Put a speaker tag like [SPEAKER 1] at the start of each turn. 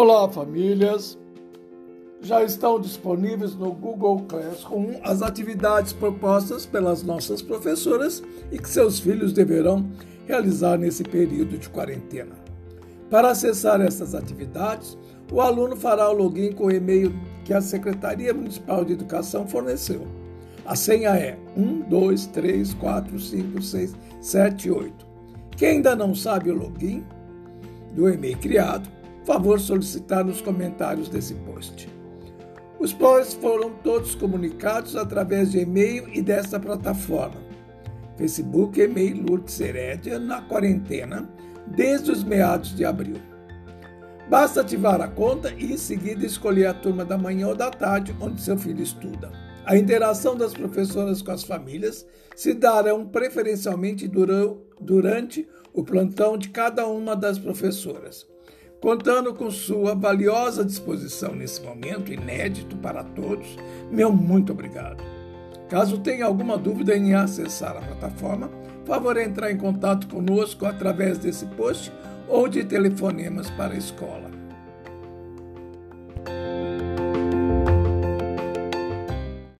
[SPEAKER 1] Olá, famílias! Já estão disponíveis no Google Classroom as atividades propostas pelas nossas professoras e que seus filhos deverão realizar nesse período de quarentena. Para acessar essas atividades, o aluno fará o login com o e-mail que a Secretaria Municipal de Educação forneceu. A senha é 1, 2, 3, 4, 5, 6, 7, 8. Quem ainda não sabe o login do e-mail criado, favor solicitar nos comentários desse post. Os posts foram todos comunicados através de e-mail e desta plataforma. Facebook e-mail Lourdes Herédia na quarentena desde os meados de abril. Basta ativar a conta e em seguida escolher a turma da manhã ou da tarde onde seu filho estuda. A interação das professoras com as famílias se darão preferencialmente durante o plantão de cada uma das professoras contando com sua valiosa disposição nesse momento inédito para todos. Meu muito obrigado. Caso tenha alguma dúvida em acessar a plataforma, favor entrar em contato conosco através desse post ou de telefonemas para a escola.